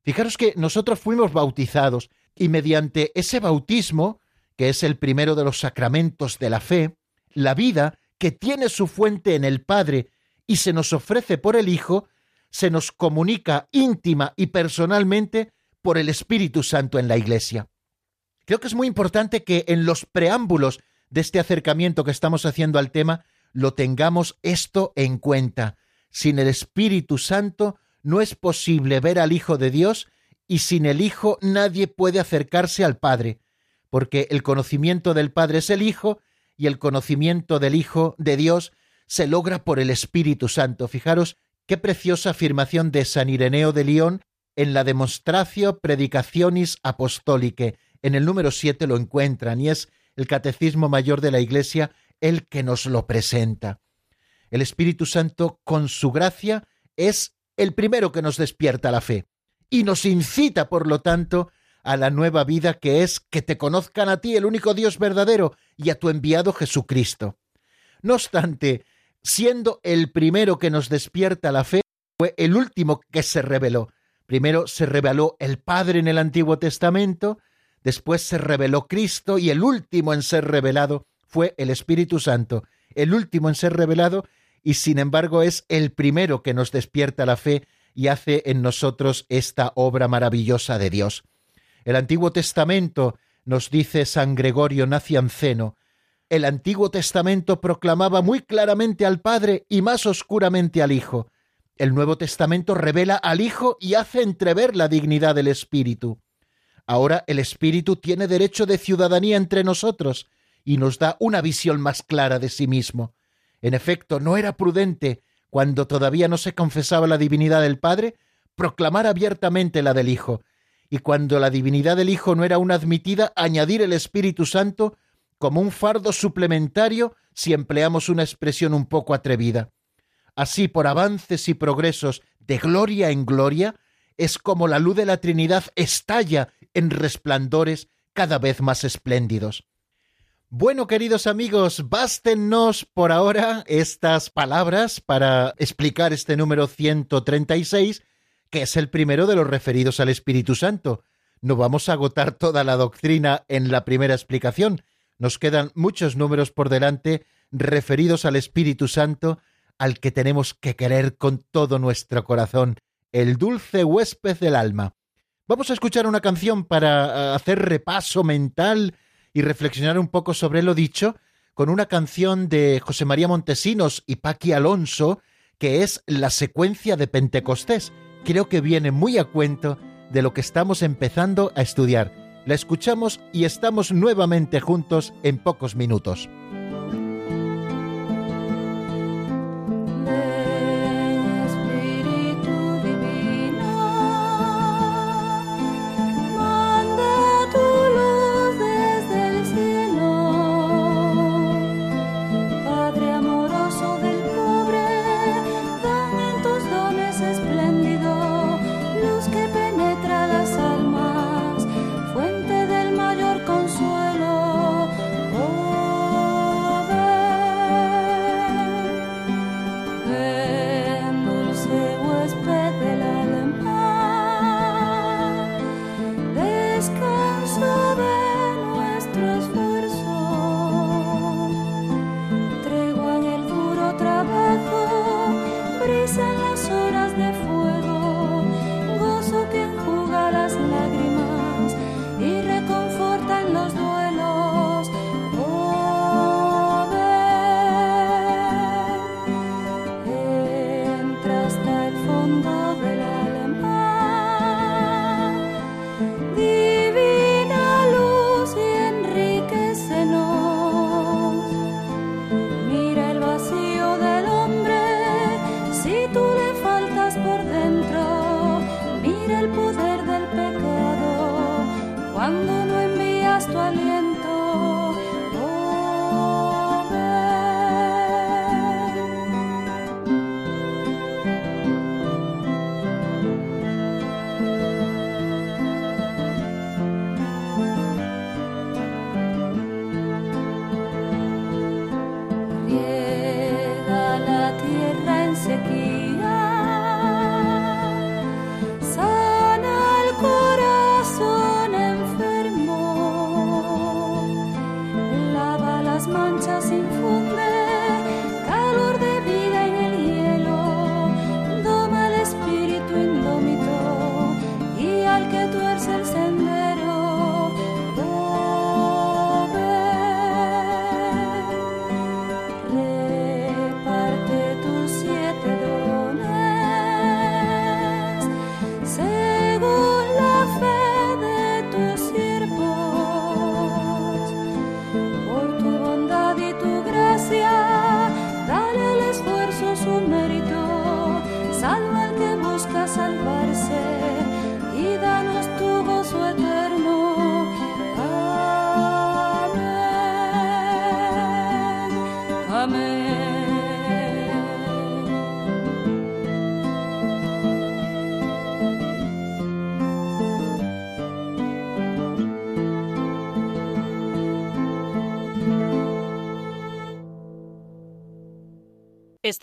Fijaros que nosotros fuimos bautizados y mediante ese bautismo, que es el primero de los sacramentos de la fe, la vida que tiene su fuente en el Padre y se nos ofrece por el Hijo, se nos comunica íntima y personalmente por el Espíritu Santo en la Iglesia. Creo que es muy importante que en los preámbulos de este acercamiento que estamos haciendo al tema lo tengamos esto en cuenta. Sin el Espíritu Santo no es posible ver al Hijo de Dios y sin el Hijo nadie puede acercarse al Padre, porque el conocimiento del Padre es el Hijo y el conocimiento del Hijo de Dios se logra por el Espíritu Santo. Fijaros qué preciosa afirmación de San Ireneo de León en la Demonstratio Predicationis Apostolique. En el número 7 lo encuentran y es el Catecismo Mayor de la Iglesia el que nos lo presenta. El Espíritu Santo, con su gracia, es el primero que nos despierta la fe y nos incita, por lo tanto, a la nueva vida que es que te conozcan a ti, el único Dios verdadero, y a tu enviado Jesucristo. No obstante, siendo el primero que nos despierta la fe, fue el último que se reveló. Primero se reveló el Padre en el Antiguo Testamento, después se reveló Cristo y el último en ser revelado fue el Espíritu Santo, el último en ser revelado y sin embargo es el primero que nos despierta la fe y hace en nosotros esta obra maravillosa de Dios. El Antiguo Testamento, nos dice San Gregorio Nacianceno, el Antiguo Testamento proclamaba muy claramente al Padre y más oscuramente al Hijo. El Nuevo Testamento revela al Hijo y hace entrever la dignidad del Espíritu. Ahora el Espíritu tiene derecho de ciudadanía entre nosotros y nos da una visión más clara de sí mismo. En efecto, no era prudente, cuando todavía no se confesaba la divinidad del Padre, proclamar abiertamente la del Hijo, y cuando la divinidad del Hijo no era aún admitida, añadir el Espíritu Santo como un fardo suplementario si empleamos una expresión un poco atrevida. Así, por avances y progresos de gloria en gloria, es como la luz de la Trinidad estalla en resplandores cada vez más espléndidos. Bueno, queridos amigos, bástenos por ahora estas palabras para explicar este número 136 que es el primero de los referidos al Espíritu Santo. No vamos a agotar toda la doctrina en la primera explicación. Nos quedan muchos números por delante referidos al Espíritu Santo, al que tenemos que querer con todo nuestro corazón, el dulce huésped del alma. Vamos a escuchar una canción para eh, hacer repaso mental y reflexionar un poco sobre lo dicho, con una canción de José María Montesinos y Paqui Alonso, que es la secuencia de Pentecostés creo que viene muy a cuento de lo que estamos empezando a estudiar. La escuchamos y estamos nuevamente juntos en pocos minutos.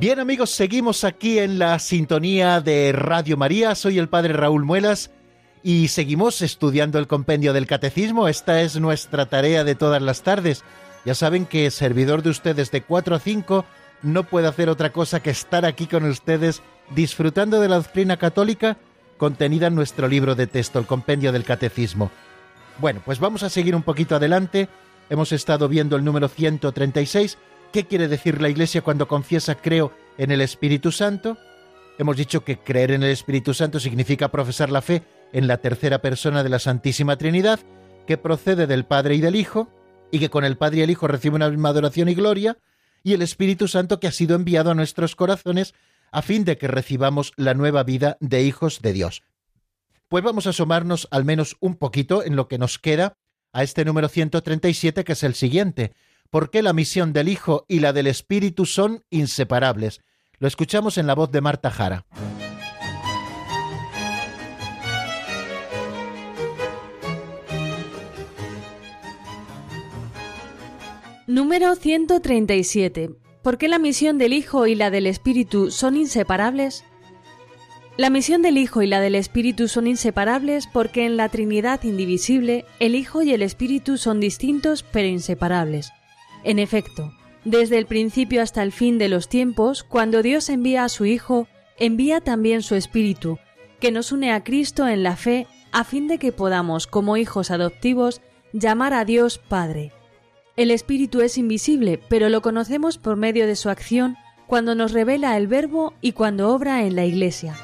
Bien amigos, seguimos aquí en la sintonía de Radio María. Soy el Padre Raúl Muelas y seguimos estudiando el compendio del Catecismo. Esta es nuestra tarea de todas las tardes. Ya saben que servidor de ustedes de 4 a 5 no puede hacer otra cosa que estar aquí con ustedes disfrutando de la doctrina católica contenida en nuestro libro de texto, el compendio del Catecismo. Bueno, pues vamos a seguir un poquito adelante. Hemos estado viendo el número 136 ¿Qué quiere decir la Iglesia cuando confiesa creo en el Espíritu Santo? Hemos dicho que creer en el Espíritu Santo significa profesar la fe en la tercera persona de la Santísima Trinidad, que procede del Padre y del Hijo, y que con el Padre y el Hijo recibe una misma adoración y gloria, y el Espíritu Santo que ha sido enviado a nuestros corazones a fin de que recibamos la nueva vida de hijos de Dios. Pues vamos a asomarnos al menos un poquito en lo que nos queda a este número 137, que es el siguiente, por qué la misión del Hijo y la del Espíritu son inseparables. Lo escuchamos en la voz de Marta Jara. Número 137. ¿Por qué la misión del Hijo y la del Espíritu son inseparables? La misión del Hijo y la del Espíritu son inseparables porque en la Trinidad indivisible el Hijo y el Espíritu son distintos pero inseparables. En efecto, desde el principio hasta el fin de los tiempos, cuando Dios envía a su Hijo, envía también su Espíritu, que nos une a Cristo en la fe, a fin de que podamos, como hijos adoptivos, llamar a Dios Padre. El Espíritu es invisible, pero lo conocemos por medio de su acción cuando nos revela el Verbo y cuando obra en la Iglesia.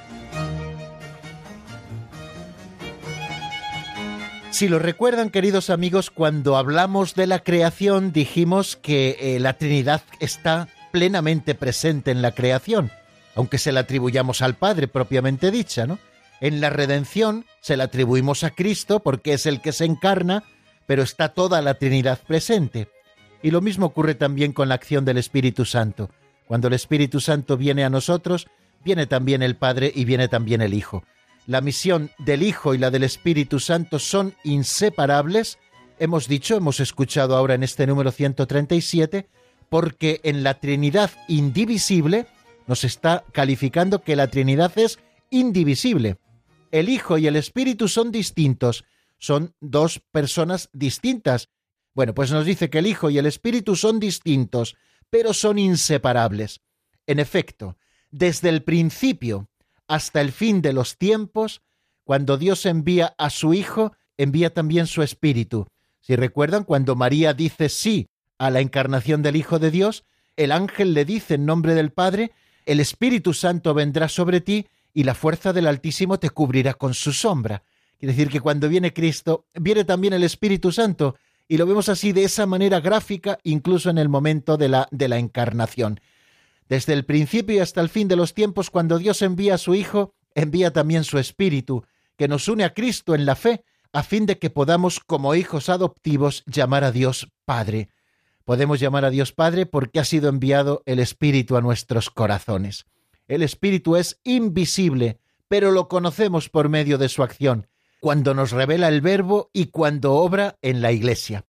Si lo recuerdan, queridos amigos, cuando hablamos de la creación dijimos que eh, la Trinidad está plenamente presente en la creación, aunque se la atribuyamos al Padre propiamente dicha, ¿no? En la redención se la atribuimos a Cristo porque es el que se encarna, pero está toda la Trinidad presente. Y lo mismo ocurre también con la acción del Espíritu Santo. Cuando el Espíritu Santo viene a nosotros, viene también el Padre y viene también el Hijo la misión del Hijo y la del Espíritu Santo son inseparables, hemos dicho, hemos escuchado ahora en este número 137, porque en la Trinidad indivisible nos está calificando que la Trinidad es indivisible. El Hijo y el Espíritu son distintos, son dos personas distintas. Bueno, pues nos dice que el Hijo y el Espíritu son distintos, pero son inseparables. En efecto, desde el principio, hasta el fin de los tiempos, cuando Dios envía a su Hijo, envía también su Espíritu. Si recuerdan, cuando María dice sí a la encarnación del Hijo de Dios, el ángel le dice en nombre del Padre, el Espíritu Santo vendrá sobre ti y la fuerza del Altísimo te cubrirá con su sombra. Quiere decir que cuando viene Cristo, viene también el Espíritu Santo, y lo vemos así de esa manera gráfica, incluso en el momento de la, de la encarnación. Desde el principio y hasta el fin de los tiempos, cuando Dios envía a su Hijo, envía también su Espíritu, que nos une a Cristo en la fe, a fin de que podamos, como hijos adoptivos, llamar a Dios Padre. podemos llamar a Dios Padre porque ha sido enviado el Espíritu a nuestros corazones. El Espíritu es invisible, pero lo conocemos por medio de su acción, cuando nos revela el Verbo y cuando obra en la Iglesia.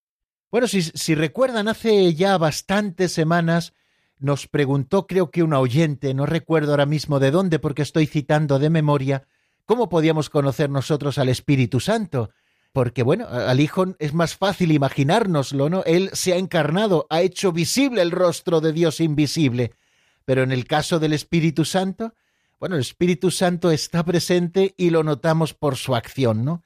Bueno, si, si recuerdan, hace ya bastantes semanas nos preguntó, creo que una oyente, no recuerdo ahora mismo de dónde porque estoy citando de memoria, cómo podíamos conocer nosotros al Espíritu Santo. Porque bueno, al Hijo es más fácil imaginárnoslo, ¿no? Él se ha encarnado, ha hecho visible el rostro de Dios invisible. Pero en el caso del Espíritu Santo, bueno, el Espíritu Santo está presente y lo notamos por su acción, ¿no?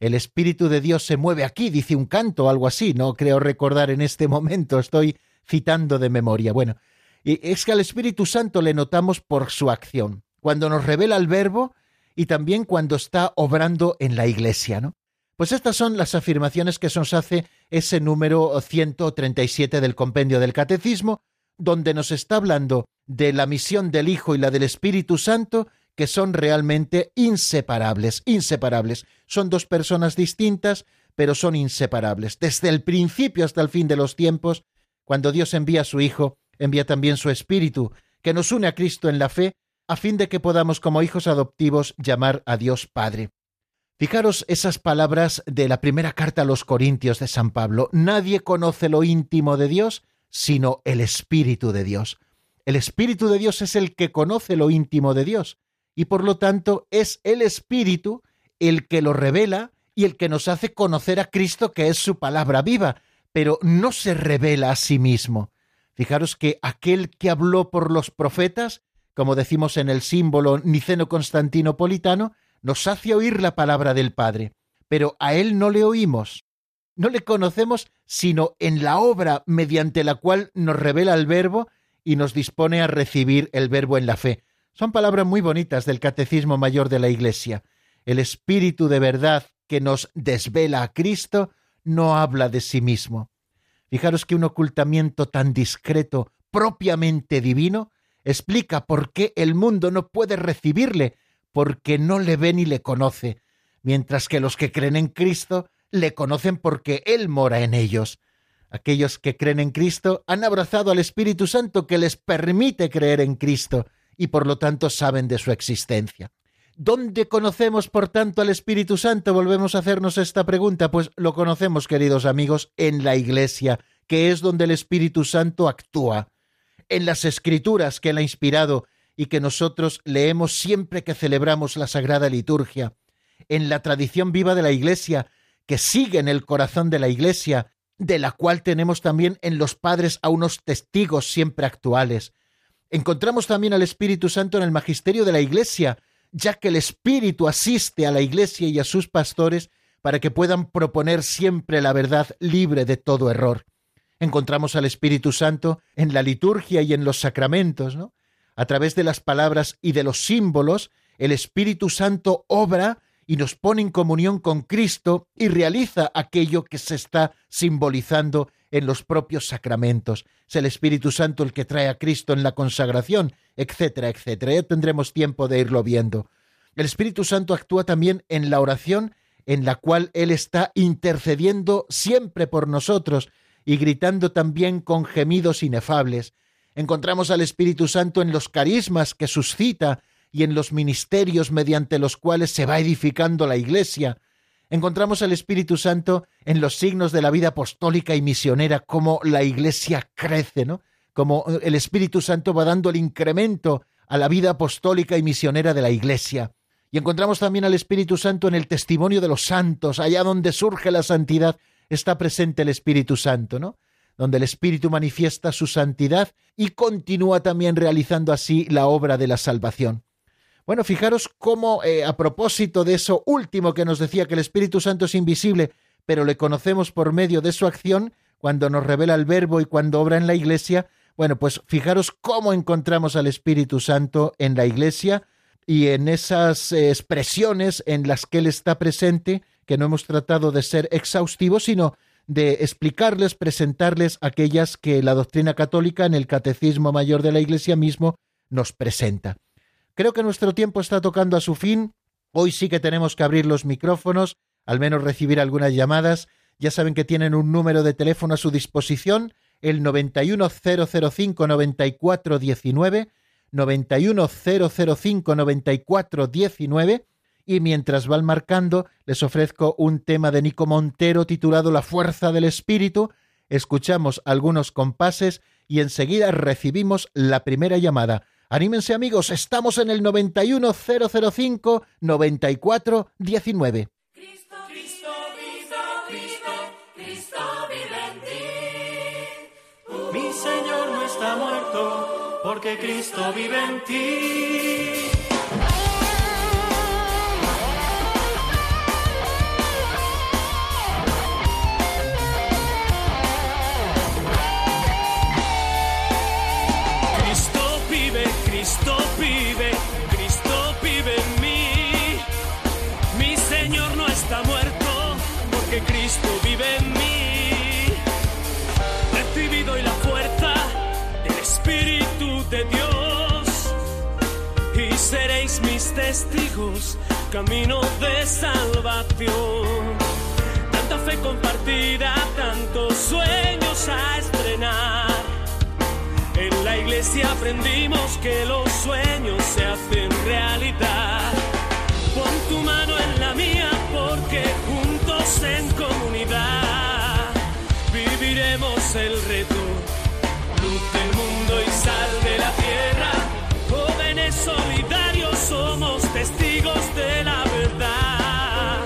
El Espíritu de Dios se mueve aquí, dice un canto algo así, no creo recordar en este momento, estoy citando de memoria. Bueno, es que al Espíritu Santo le notamos por su acción, cuando nos revela el verbo y también cuando está obrando en la iglesia, ¿no? Pues estas son las afirmaciones que se nos hace ese número 137 del compendio del Catecismo, donde nos está hablando de la misión del Hijo y la del Espíritu Santo, que son realmente inseparables, inseparables. Son dos personas distintas, pero son inseparables. Desde el principio hasta el fin de los tiempos, cuando Dios envía a su Hijo, envía también su Espíritu, que nos une a Cristo en la fe, a fin de que podamos como hijos adoptivos llamar a Dios Padre. Fijaros esas palabras de la primera carta a los Corintios de San Pablo. Nadie conoce lo íntimo de Dios sino el Espíritu de Dios. El Espíritu de Dios es el que conoce lo íntimo de Dios, y por lo tanto es el Espíritu el que lo revela y el que nos hace conocer a Cristo, que es su palabra viva, pero no se revela a sí mismo. Fijaros que aquel que habló por los profetas, como decimos en el símbolo niceno-constantinopolitano, nos hace oír la palabra del Padre, pero a él no le oímos. No le conocemos sino en la obra mediante la cual nos revela el verbo y nos dispone a recibir el verbo en la fe. Son palabras muy bonitas del Catecismo Mayor de la Iglesia. El Espíritu de verdad que nos desvela a Cristo no habla de sí mismo. Fijaros que un ocultamiento tan discreto, propiamente divino, explica por qué el mundo no puede recibirle, porque no le ve ni le conoce, mientras que los que creen en Cristo le conocen porque Él mora en ellos. Aquellos que creen en Cristo han abrazado al Espíritu Santo que les permite creer en Cristo y por lo tanto saben de su existencia. ¿Dónde conocemos, por tanto, al Espíritu Santo? Volvemos a hacernos esta pregunta. Pues lo conocemos, queridos amigos, en la Iglesia, que es donde el Espíritu Santo actúa, en las Escrituras que Él ha inspirado y que nosotros leemos siempre que celebramos la Sagrada Liturgia, en la tradición viva de la Iglesia, que sigue en el corazón de la Iglesia, de la cual tenemos también en los padres a unos testigos siempre actuales. Encontramos también al Espíritu Santo en el magisterio de la Iglesia, ya que el Espíritu asiste a la Iglesia y a sus pastores para que puedan proponer siempre la verdad libre de todo error. Encontramos al Espíritu Santo en la liturgia y en los sacramentos, ¿no? A través de las palabras y de los símbolos, el Espíritu Santo obra y nos pone en comunión con Cristo y realiza aquello que se está simbolizando en los propios sacramentos. Es el Espíritu Santo el que trae a Cristo en la consagración, etcétera, etcétera. Ya tendremos tiempo de irlo viendo. El Espíritu Santo actúa también en la oración en la cual Él está intercediendo siempre por nosotros y gritando también con gemidos inefables. Encontramos al Espíritu Santo en los carismas que suscita y en los ministerios mediante los cuales se va edificando la Iglesia. Encontramos al Espíritu Santo en los signos de la vida apostólica y misionera, como la Iglesia crece, ¿no? Como el Espíritu Santo va dando el incremento a la vida apostólica y misionera de la Iglesia. Y encontramos también al Espíritu Santo en el testimonio de los santos, allá donde surge la santidad, está presente el Espíritu Santo, ¿no? Donde el Espíritu manifiesta su santidad y continúa también realizando así la obra de la salvación. Bueno, fijaros cómo, eh, a propósito de eso último que nos decía que el Espíritu Santo es invisible, pero le conocemos por medio de su acción, cuando nos revela el Verbo y cuando obra en la Iglesia, bueno, pues fijaros cómo encontramos al Espíritu Santo en la Iglesia y en esas eh, expresiones en las que Él está presente, que no hemos tratado de ser exhaustivos, sino de explicarles, presentarles aquellas que la doctrina católica en el Catecismo Mayor de la Iglesia mismo nos presenta. Creo que nuestro tiempo está tocando a su fin. Hoy sí que tenemos que abrir los micrófonos, al menos recibir algunas llamadas. Ya saben que tienen un número de teléfono a su disposición, el 910059419, 910059419, y mientras van marcando, les ofrezco un tema de Nico Montero titulado La fuerza del espíritu. Escuchamos algunos compases y enseguida recibimos la primera llamada. Anímense amigos, estamos en el 91005 9419. Cristo, Cristo, Cristo, Cristo vive en ti. Mi Señor no está muerto, porque Cristo vive en ti. Y seréis mis testigos, camino de salvación. Tanta fe compartida, tantos sueños a estrenar. En la iglesia aprendimos que los sueños se hacen realidad. Pon tu mano en la mía porque en comunidad viviremos el reto. Testigos de la verdad.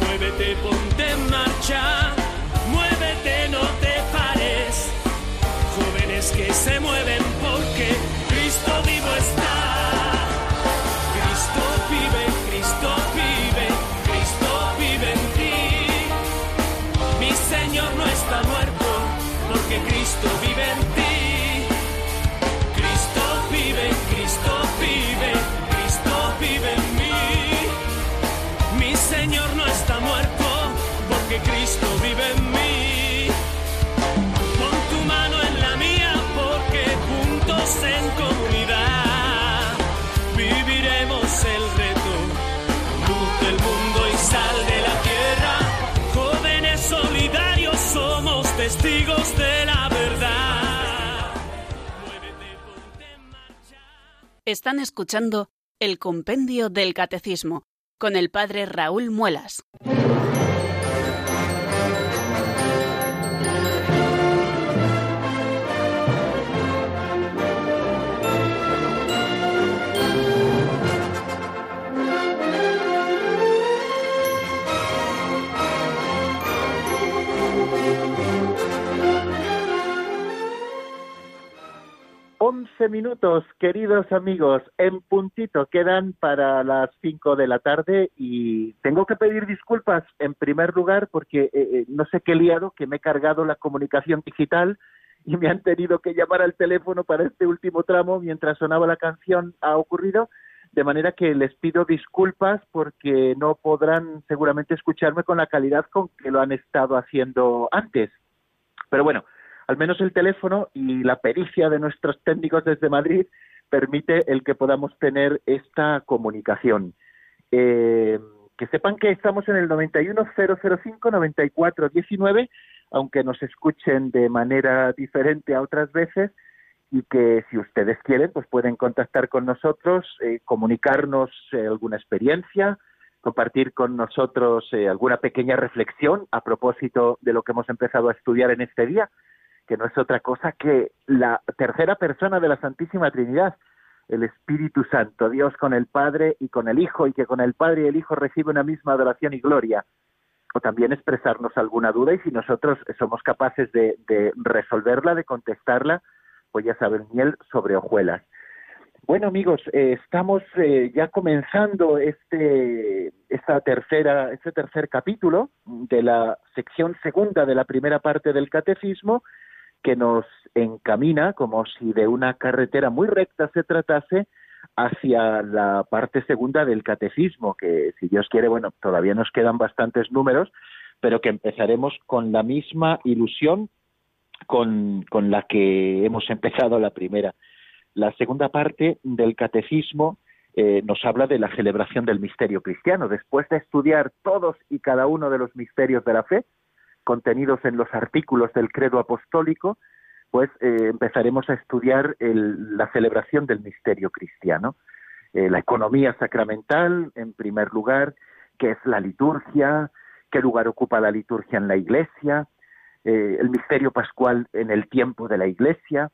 Muévete, ponte en marcha. Muévete, no te pares. Jóvenes que se mueven porque Cristo vivo está. Cristo vive en ti. Porque Cristo vive en mí. Pon tu mano en la mía porque juntos en comunidad viviremos el reto. Luz del mundo y sal de la tierra. Jóvenes solidarios somos testigos de Están escuchando el Compendio del Catecismo con el Padre Raúl Muelas. Minutos, queridos amigos, en puntito quedan para las 5 de la tarde y tengo que pedir disculpas en primer lugar porque eh, eh, no sé qué liado que me he cargado la comunicación digital y me han tenido que llamar al teléfono para este último tramo mientras sonaba la canción ha ocurrido, de manera que les pido disculpas porque no podrán seguramente escucharme con la calidad con que lo han estado haciendo antes. Pero bueno, al menos el teléfono y la pericia de nuestros técnicos desde Madrid permite el que podamos tener esta comunicación. Eh, que sepan que estamos en el 91005-9419, aunque nos escuchen de manera diferente a otras veces, y que si ustedes quieren, pues pueden contactar con nosotros, eh, comunicarnos eh, alguna experiencia, compartir con nosotros alguna pequeña reflexión a propósito de lo que hemos empezado a estudiar en este día que no es otra cosa que la tercera persona de la Santísima Trinidad, el Espíritu Santo, Dios con el Padre y con el Hijo, y que con el Padre y el Hijo recibe una misma adoración y gloria. O también expresarnos alguna duda y si nosotros somos capaces de, resolverla, de contestarla, pues ya saben, miel sobre hojuelas. Bueno amigos, eh, estamos eh, ya comenzando este, esta tercera, este tercer capítulo de la sección segunda de la primera parte del catecismo que nos encamina como si de una carretera muy recta se tratase hacia la parte segunda del catecismo, que si Dios quiere, bueno, todavía nos quedan bastantes números, pero que empezaremos con la misma ilusión con, con la que hemos empezado la primera. La segunda parte del catecismo eh, nos habla de la celebración del misterio cristiano. Después de estudiar todos y cada uno de los misterios de la fe, contenidos en los artículos del credo apostólico, pues eh, empezaremos a estudiar la celebración del misterio cristiano. Eh, la economía sacramental, en primer lugar, qué es la liturgia, qué lugar ocupa la liturgia en la iglesia, eh, el misterio pascual en el tiempo de la iglesia,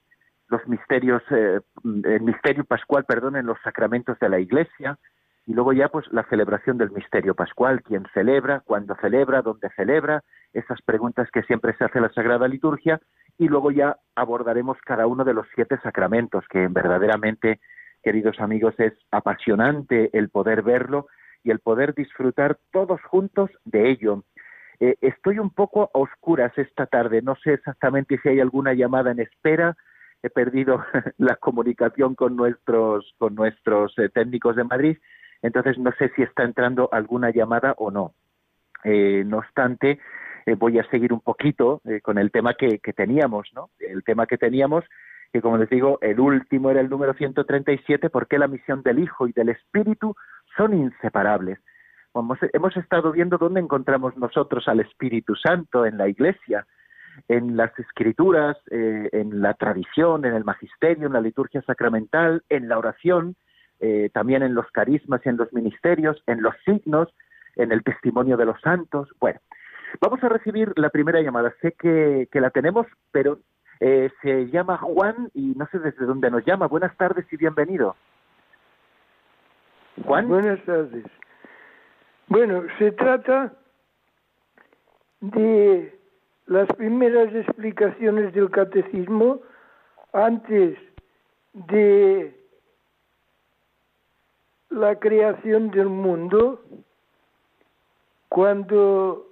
los misterios, el misterio pascual, perdón, en los sacramentos de la iglesia, y luego ya pues la celebración del misterio pascual, quién celebra, cuándo celebra, dónde celebra, esas preguntas que siempre se hace la Sagrada Liturgia y luego ya abordaremos cada uno de los siete sacramentos que verdaderamente, queridos amigos, es apasionante el poder verlo y el poder disfrutar todos juntos de ello. Eh, estoy un poco a oscuras esta tarde, no sé exactamente si hay alguna llamada en espera, he perdido la comunicación con nuestros, con nuestros eh, técnicos de Madrid, entonces no sé si está entrando alguna llamada o no. Eh, no obstante, eh, voy a seguir un poquito eh, con el tema que, teníamos, ¿no? El tema que teníamos, que como les digo, el último era el número 137, porque la misión del Hijo y del Espíritu son inseparables. Hemos, hemos estado viendo dónde encontramos nosotros al Espíritu Santo en la Iglesia, en las escrituras, en la tradición, en el magisterio, en la liturgia sacramental, en la oración, eh, también en los carismas y en los ministerios, en los signos, en el testimonio de los santos. Bueno, vamos a recibir la primera llamada. Sé que, la tenemos, pero eh, se llama Juan y no sé desde dónde nos llama. Buenas tardes y bienvenido. Juan. Buenas tardes. Bueno, se trata de las primeras explicaciones del catecismo antes de la creación del mundo, cuando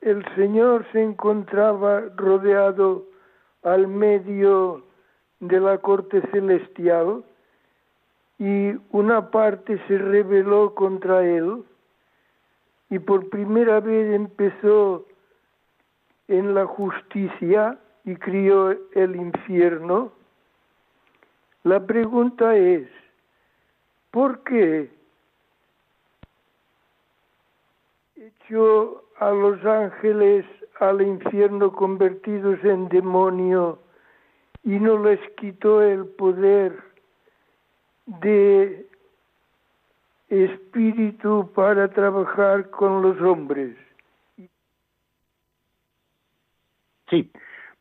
el Señor se encontraba rodeado al medio de la corte celestial y una parte se rebeló contra él y por primera vez empezó en la justicia y crió el infierno, la pregunta es, ¿Por qué echó a los ángeles al infierno convertidos en demonio y no les quitó el poder de espíritu para trabajar con los hombres? Sí,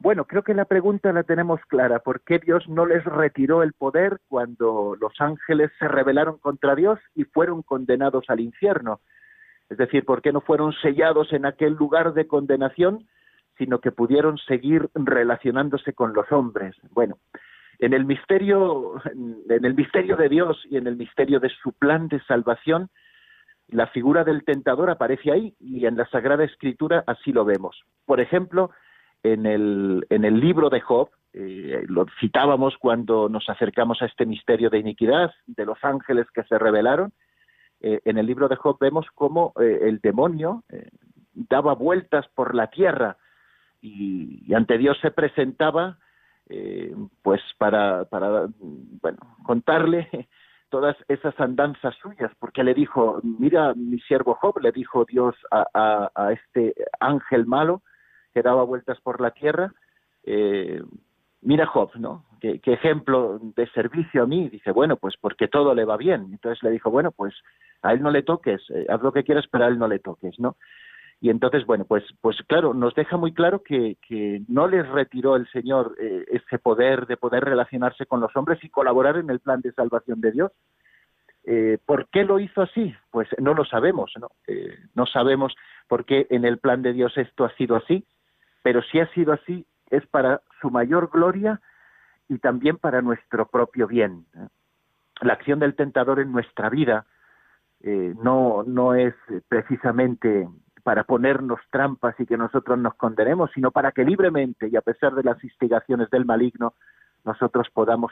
bueno, creo que la pregunta la tenemos clara. ¿Por qué Dios no les retiró el poder cuando los ángeles se rebelaron contra Dios y fueron condenados al infierno? Es decir, ¿por qué no fueron sellados en aquel lugar de condenación, sino que pudieron seguir relacionándose con los hombres? Bueno, en el misterio, en el misterio de Dios y en el misterio de su plan de salvación, la figura del tentador aparece ahí y en la Sagrada Escritura así lo vemos. Por ejemplo, en el, en el libro de Job, eh, lo citábamos cuando nos acercamos a este misterio de iniquidad, de los ángeles que se rebelaron, eh, en el libro de Job vemos cómo eh, el demonio daba vueltas por la tierra y, ante Dios se presentaba pues para, para bueno, contarle todas esas andanzas suyas, porque le dijo, mira mi siervo Job, le dijo Dios a este ángel malo, que daba vueltas por la tierra. Eh, mira Job, ¿no? ¿Qué, ejemplo de servicio a mí. Dice, bueno, pues porque todo le va bien. Entonces le dijo, bueno, pues a él no le toques, eh, haz lo que quieras, pero a él no le toques, ¿no? Y entonces, bueno, pues, pues claro, nos deja muy claro que, no les retiró el Señor eh, ese poder de poder relacionarse con los hombres y colaborar en el plan de salvación de Dios. ¿Por qué lo hizo así? Pues no lo sabemos, ¿no? no sabemos por qué en el plan de Dios esto ha sido así, pero si ha sido así es para su mayor gloria y también para nuestro propio bien. La acción del tentador en nuestra vida eh, no, no es precisamente para ponernos trampas y que nosotros nos condenemos, sino para que libremente y a pesar de las instigaciones del maligno, nosotros podamos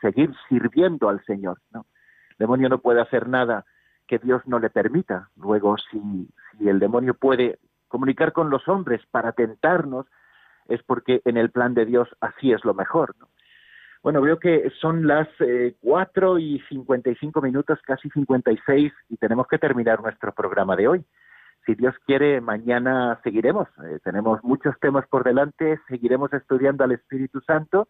seguir sirviendo al Señor. ¿no? El demonio no puede hacer nada que Dios no le permita. Luego, si, si el demonio puede comunicar con los hombres para tentarnos, es porque en el plan de Dios así es lo mejor. ¿no? Bueno, veo que son las eh, cuatro y cincuenta y cinco minutos, casi cincuenta y seis, y tenemos que terminar nuestro programa de hoy. si Dios quiere, mañana seguiremos. Eh, tenemos muchos temas por delante, seguiremos estudiando al Espíritu Santo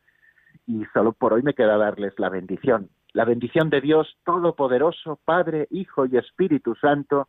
y solo por hoy me queda darles la bendición. La bendición de Dios Todopoderoso, Padre, Hijo y Espíritu Santo,